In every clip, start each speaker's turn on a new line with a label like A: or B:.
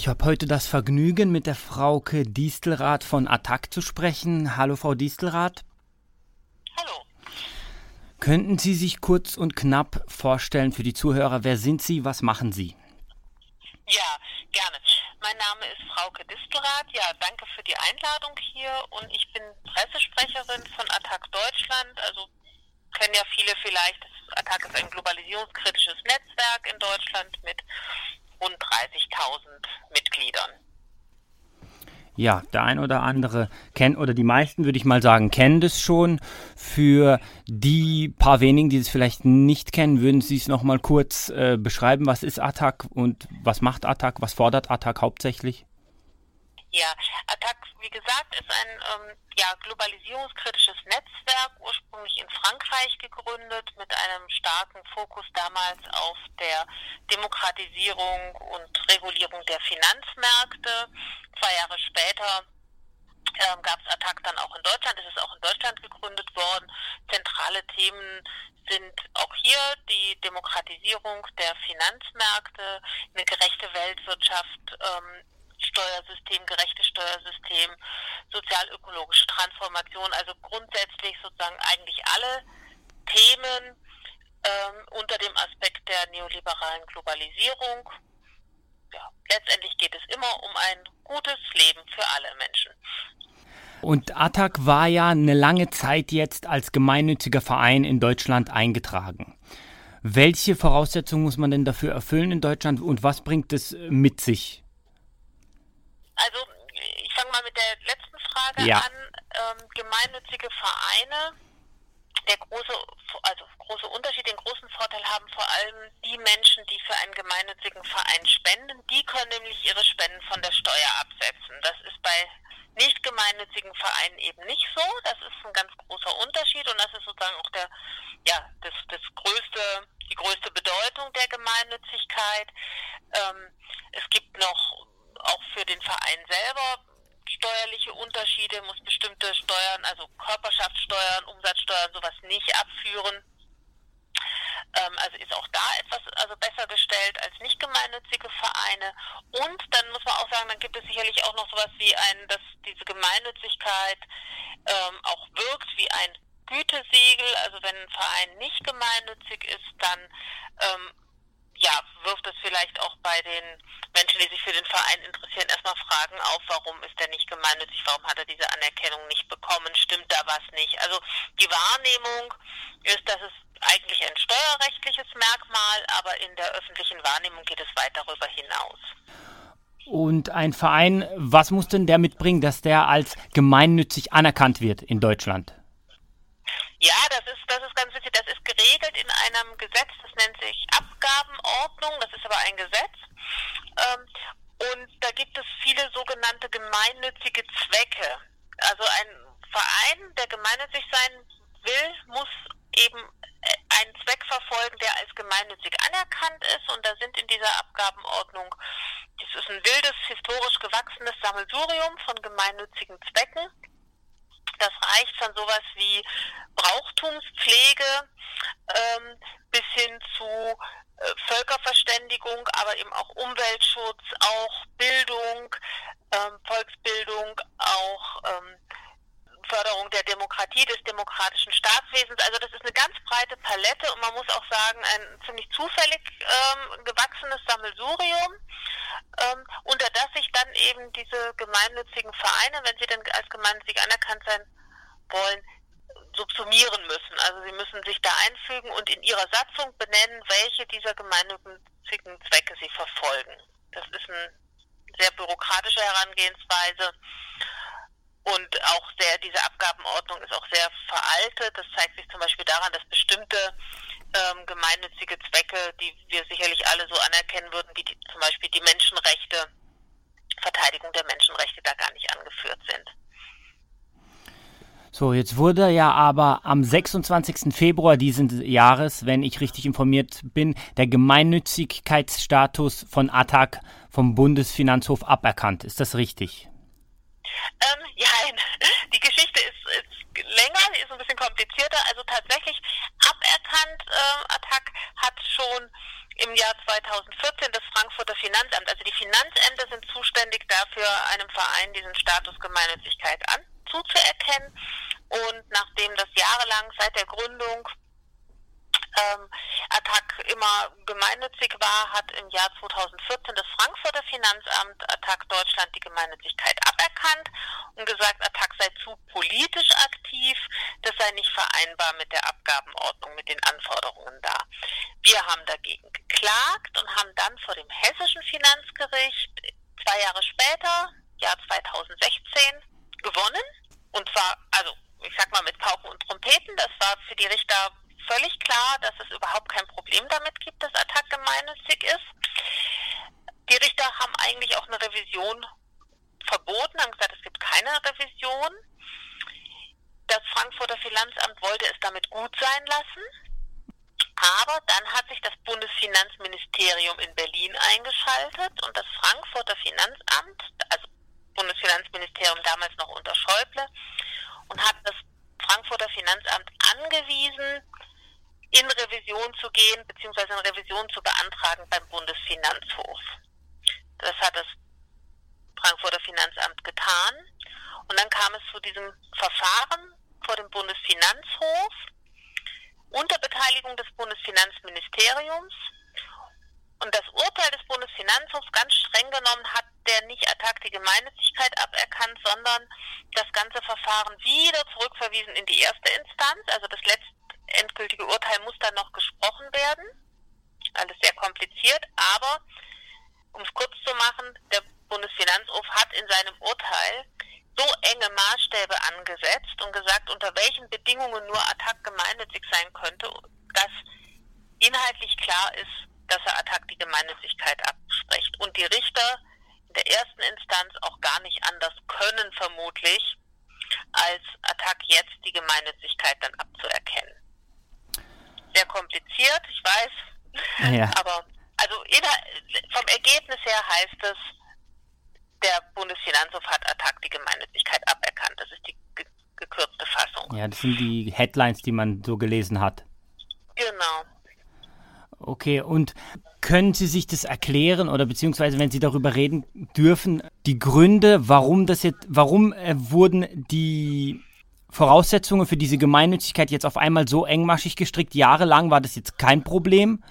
A: Ich habe heute das Vergnügen, mit der Frauke Distelrath von Attac zu sprechen. Hallo, Frau Distelrath.
B: Hallo.
A: Könnten Sie sich kurz und knapp vorstellen für die Zuhörer, wer sind Sie, was machen Sie?
B: Ja, gerne. Mein Name ist Frauke Distelrath. Ja, danke für die Einladung hier und ich bin Pressesprecherin von Attac Deutschland. Also kennen ja viele vielleicht, Attac ist ein globalisierungskritisches Netzwerk in Deutschland mit rund 30.000 Mitgliedern.
A: Ja, der ein oder andere kennt, oder die meisten würde ich mal sagen, kennen das schon. Für die paar wenigen, die es vielleicht nicht kennen, würden Sie es nochmal kurz äh, beschreiben. Was ist Attac und was macht Attac? Was fordert Attac hauptsächlich?
B: Ja, Attac, wie gesagt, ist ein ähm, ja, globalisierungskritisches Netzwerk, ursprünglich in Frankreich gegründet, mit einem starken Fokus damals auf der Demokratisierung und Regulierung der Finanzmärkte. Zwei Jahre später ähm, gab es Attac dann auch in Deutschland, ist es auch in Deutschland gegründet worden. Zentrale Themen sind auch hier die Demokratisierung der Finanzmärkte, eine gerechte Weltwirtschaft, ähm, Steuersystem, gerechtes Steuersystem, sozialökologische Transformation, also grundsätzlich sozusagen eigentlich alle Themen ähm, unter dem Aspekt der neoliberalen Globalisierung. Ja, letztendlich geht es immer um ein gutes Leben für alle Menschen.
A: Und ATTAC war ja eine lange Zeit jetzt als gemeinnütziger Verein in Deutschland eingetragen. Welche Voraussetzungen muss man denn dafür erfüllen in Deutschland und was bringt es mit sich?
B: Also ich fange mal mit der letzten Frage
A: ja.
B: an. Ähm, gemeinnützige Vereine, der große, also große Unterschied, den großen Vorteil haben vor allem die Menschen, die für einen gemeinnützigen Verein spenden. Die können nämlich ihre Spenden von der Steuer absetzen. Das ist bei nicht gemeinnützigen Vereinen eben nicht so. Das ist ein ganz großer Unterschied und das ist sozusagen auch der, ja, das, das größte, die größte Bedeutung der Gemeinnützigkeit. Ähm, es gibt noch auch für den Verein selber steuerliche Unterschiede, muss bestimmte Steuern, also Körperschaftssteuern, Umsatzsteuern, sowas nicht abführen. Ähm, also ist auch da etwas also besser gestellt als nicht gemeinnützige Vereine. Und dann muss man auch sagen, dann gibt es sicherlich auch noch sowas wie ein, dass diese Gemeinnützigkeit ähm, auch wirkt wie ein Gütesiegel. Also wenn ein Verein nicht gemeinnützig ist, dann ähm, ja, wirft es vielleicht auch bei den Menschen, die sich für den Verein interessieren, erstmal Fragen auf, warum ist er nicht gemeinnützig, warum hat er diese Anerkennung nicht bekommen, stimmt da was nicht. Also die Wahrnehmung ist, dass es eigentlich ein steuerrechtliches Merkmal, aber in der öffentlichen Wahrnehmung geht es weit darüber hinaus.
A: Und ein Verein, was muss denn der mitbringen, dass der als gemeinnützig anerkannt wird in Deutschland?
B: Ja, das ist, das ist ganz wichtig. Das ist geregelt in einem Gesetz, das nennt sich Abgabenordnung, das ist aber ein Gesetz. Ähm, und da gibt es viele sogenannte gemeinnützige Zwecke. Also ein Verein, der gemeinnützig sein will, muss eben äh, einen Zweck verfolgen, der als gemeinnützig anerkannt ist. Und da sind in dieser Abgabenordnung, das ist ein wildes, historisch gewachsenes Sammelsurium von gemeinnützigen Zwecken. Das reicht von sowas wie Brauchtumspflege ähm, bis hin zu äh, Völkerverständigung, aber eben auch Umweltschutz, auch Bildung, ähm, Volksbildung, auch ähm, Förderung der Demokratie, des demokratischen Staatswesens. Also das ist eine ganz breite Palette und man muss auch sagen, ein ziemlich zufällig ähm, gewachsenes Sammelsurium, ähm, unter das sich dann eben diese gemeinnützigen Vereine, wenn sie denn als gemeinnützig anerkannt sein wollen, subsumieren müssen. Also sie müssen sich da einfügen und in ihrer Satzung benennen, welche dieser gemeinnützigen Zwecke sie verfolgen. Das ist eine sehr bürokratische Herangehensweise. Und auch sehr, diese Abgabenordnung ist auch sehr veraltet. Das zeigt sich zum Beispiel daran, dass bestimmte ähm, gemeinnützige Zwecke, die wir sicherlich alle so anerkennen würden, wie die, zum Beispiel die Menschenrechte, Verteidigung der Menschenrechte da gar nicht angeführt sind.
A: So, jetzt wurde ja aber am 26. Februar diesen Jahres, wenn ich richtig informiert bin, der Gemeinnützigkeitsstatus von ATTAC vom Bundesfinanzhof aberkannt. Ist das richtig?
B: Ähm, ja, die Geschichte ist, ist länger, die ist ein bisschen komplizierter. Also tatsächlich aberkannt, äh, Attac hat schon im Jahr 2014 das Frankfurter Finanzamt. Also die Finanzämter sind zuständig dafür, einem Verein diesen Status Gemeinnützigkeit anzuzuerkennen. Und nachdem das jahrelang seit der Gründung ähm, Attac immer gemeinnützig war, hat im Jahr 2014 das Frankfurter Finanzamt Attac Deutschland die Gemeinnützigkeit aberkannt und gesagt, Attac sei zu politisch aktiv, das sei nicht vereinbar mit der Abgabenordnung, mit den Anforderungen da. Wir haben dagegen geklagt und haben dann vor dem hessischen Finanzgericht zwei Jahre später, Jahr 2016, gewonnen. Und zwar, also ich sag mal mit Pauken und Trompeten, das war für die Richter völlig klar, dass es überhaupt kein Problem damit gibt, dass Attac gemeinnützig ist. Die Richter haben eigentlich auch eine Revision verboten, haben gesagt, es gibt keine Revision. Das Frankfurter Finanzamt wollte es damit gut sein lassen. Aber dann hat sich das Bundesfinanzministerium in Berlin eingeschaltet und das Frankfurter Finanzamt, also Bundesfinanzministerium damals noch unter Schäuble, und hat das Frankfurter Finanzamt angewiesen, in Revision zu gehen, beziehungsweise eine Revision zu beantragen beim Bundesfinanzhof. Das hat das Frankfurter Finanzamt getan. Und dann kam es zu diesem Verfahren vor dem Bundesfinanzhof unter Beteiligung des Bundesfinanzministeriums. Und das Urteil des Bundesfinanzhofs ganz streng genommen hat der nicht Attac die Gemeinnützigkeit aberkannt, sondern das ganze Verfahren wieder zurückverwiesen in die erste Instanz. Also das letzte endgültige Urteil muss dann noch gesprochen werden. Alles sehr kompliziert, aber um es kurz zu machen, der Bundesfinanzhof hat in seinem Urteil so enge Maßstäbe angesetzt und gesagt, unter welchen Bedingungen nur Attac gemeinnützig sein könnte, dass inhaltlich klar ist, dass er Attac die Gemeinnützigkeit abspricht. Und die Richter in der ersten Instanz auch gar nicht anders können, vermutlich, als Attac jetzt die Gemeinnützigkeit dann abzuerkennen. Sehr kompliziert, ich weiß, ja. aber also vom Ergebnis her heißt es, der Bundesfinanzhof hat Attac die Gemeinnützigkeit aberkannt. Das ist die ge gekürzte Fassung.
A: Ja, das sind die Headlines, die man so gelesen hat.
B: Genau.
A: Okay, und können Sie sich das erklären oder beziehungsweise, wenn Sie darüber reden dürfen, die Gründe, warum das jetzt, warum äh, wurden die Voraussetzungen für diese Gemeinnützigkeit jetzt auf einmal so engmaschig gestrickt? Jahrelang war das jetzt kein Problem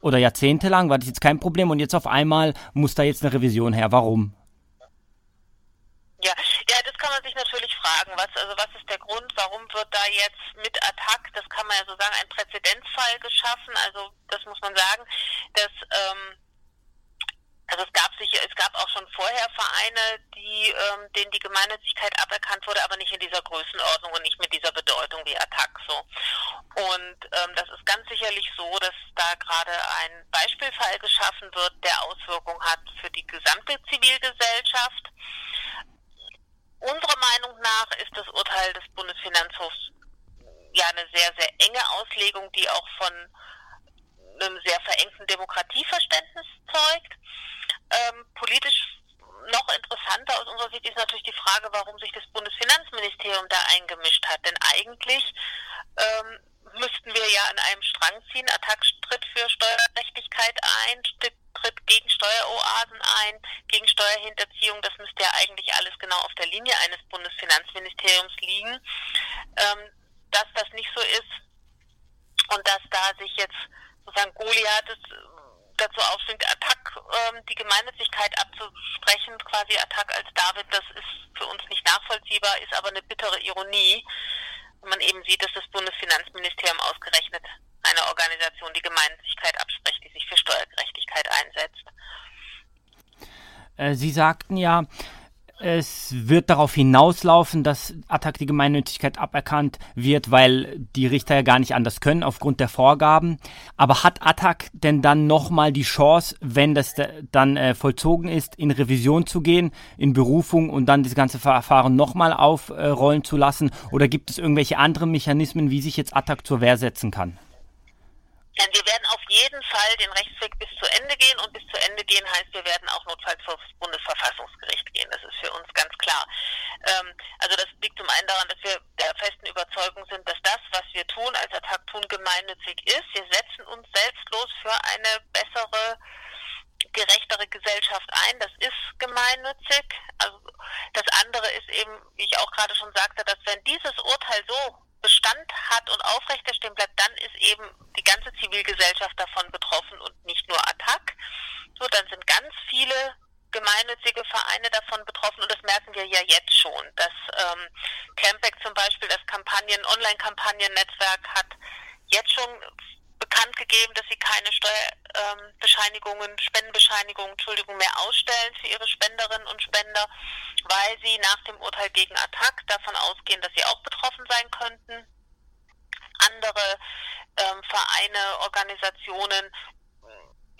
A: oder jahrzehntelang war das jetzt kein Problem und jetzt auf einmal muss da jetzt eine Revision her. Warum?
B: Ja, ja, das kann man sich natürlich fragen. Was, also was ist der Grund? Warum wird da jetzt mit Attack, das kann man ja so sagen, ein Präzedenzfall geschaffen? Also das muss man sagen, dass ähm, also es gab sicher, es gab auch schon vorher Vereine, die ähm, denen die Gemeinnützigkeit aberkannt wurde, aber nicht in dieser Größenordnung und nicht mit dieser Bedeutung wie Attack so. Und ähm, das ist ganz sicherlich so, dass da gerade ein Beispielfall geschaffen wird, der Auswirkungen hat für die gesamte Zivilgesellschaft. Unserer Meinung nach ist das Urteil des Bundesfinanzhofs ja eine sehr, sehr enge Auslegung, die auch von einem sehr verengten Demokratieverständnis politisch noch interessanter aus unserer Sicht ist natürlich die Frage, warum sich das Bundesfinanzministerium da eingemischt hat. Denn eigentlich ähm, müssten wir ja an einem Strang ziehen. Attac tritt für Steuergerechtigkeit ein, tritt gegen Steueroasen ein, gegen Steuerhinterziehung. Das müsste ja eigentlich alles genau auf der Linie eines Bundesfinanzministeriums liegen. Ähm, dass das nicht so ist und dass da sich jetzt sozusagen Goliath dazu aufschwingt, Attac ähm, die Gemeinnützigkeit abzusprechen, quasi Attac als David, das ist für uns nicht nachvollziehbar, ist aber eine bittere Ironie, wenn man eben sieht, dass das Bundesfinanzministerium ausgerechnet eine Organisation die Gemeinnützigkeit abspricht, die sich für Steuergerechtigkeit einsetzt.
A: Äh, Sie sagten ja, es wird darauf hinauslaufen, dass Attac die Gemeinnützigkeit aberkannt wird, weil die Richter ja gar nicht anders können aufgrund der Vorgaben. Aber hat Attac denn dann nochmal die Chance, wenn das dann äh, vollzogen ist, in Revision zu gehen, in Berufung und dann das ganze Verfahren nochmal aufrollen äh, zu lassen? Oder gibt es irgendwelche anderen Mechanismen, wie sich jetzt Attac zur Wehr setzen kann?
B: jeden Fall den Rechtsweg bis zu Ende gehen und bis zu Ende gehen heißt, wir werden auch notfalls vor das Bundesverfassungsgericht gehen. Das ist für uns ganz klar. Ähm, also das liegt zum einen daran, dass wir der festen Überzeugung sind, dass das, was wir tun, als Attack tun, gemeinnützig ist. Wir setzen uns selbstlos für eine bessere gerechtere Gesellschaft ein. Das ist gemeinnützig. Also das andere ist eben, wie ich auch gerade schon sagte, dass wenn dieses Urteil so Bestand hat und aufrechterstehen bleibt, dann ist eben die ganze Zivilgesellschaft davon betroffen und nicht nur Attac. So, dann sind ganz viele gemeinnützige Vereine davon betroffen und das merken wir ja jetzt schon, dass ähm, Campback zum Beispiel das Kampagnen, Online-Kampagnen-Netzwerk hat jetzt schon bekannt gegeben, dass sie keine Steuerbescheinigungen, ähm, Spendenbescheinigungen, Entschuldigung, mehr ausstellen für ihre Spenderinnen und Spender, weil sie nach dem Urteil gegen Attac davon ausgehen, dass sie auch betroffen sein könnten. Andere ähm, Vereine, Organisationen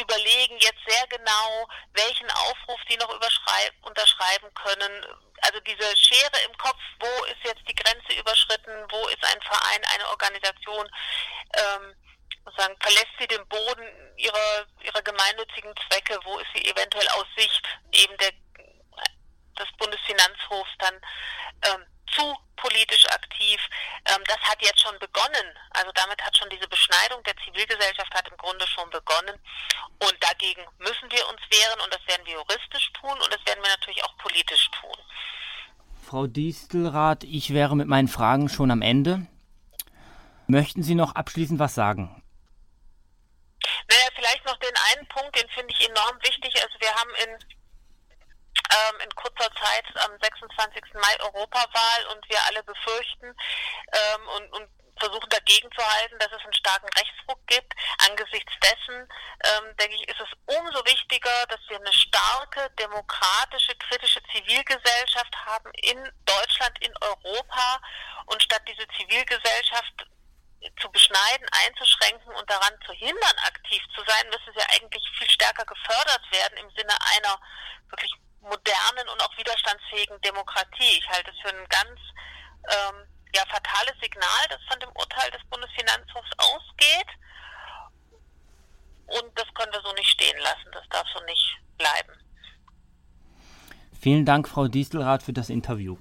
B: überlegen jetzt sehr genau, welchen Aufruf die noch unterschreiben können. Also diese Schere im Kopf, wo ist jetzt die Grenze überschritten, wo ist ein Verein, eine Organisation, ähm, sagen, verlässt sie den Boden ihrer, ihrer gemeinnützigen Zwecke, wo ist sie eventuell aus Sicht eben der, des Bundesfinanzhofs dann ähm, zu politisch aktiv. Ähm, das hat jetzt schon begonnen. Also damit hat schon diese Beschneidung der Zivilgesellschaft hat im Grunde schon begonnen. Und dagegen müssen wir uns wehren und das werden wir juristisch tun und das werden wir natürlich auch politisch tun.
A: Frau Distelrath, ich wäre mit meinen Fragen schon am Ende. Möchten Sie noch abschließend was sagen?
B: Naja, vielleicht noch den einen Punkt, den finde ich enorm wichtig. Also wir haben in ähm, in kurzer Zeit am 26. Mai Europawahl und wir alle befürchten ähm, und, und versuchen dagegen zu halten, dass es einen starken Rechtsruck gibt. Angesichts dessen, ähm, denke ich, ist es umso wichtiger, dass wir eine starke, demokratische, kritische Zivilgesellschaft haben in Deutschland, in Europa und statt diese Zivilgesellschaft zu beschneiden, einzuschränken und daran zu hindern, aktiv zu sein, müsste sie eigentlich viel stärker gefördert werden im Sinne einer wirklich modernen und auch widerstandsfähigen Demokratie. Ich halte es für ein ganz ähm, ja, fatales Signal, das von dem Urteil des Bundesfinanzhofs ausgeht. Und das können wir so nicht stehen lassen. Das darf so nicht bleiben.
A: Vielen Dank, Frau Diestelrath, für das Interview.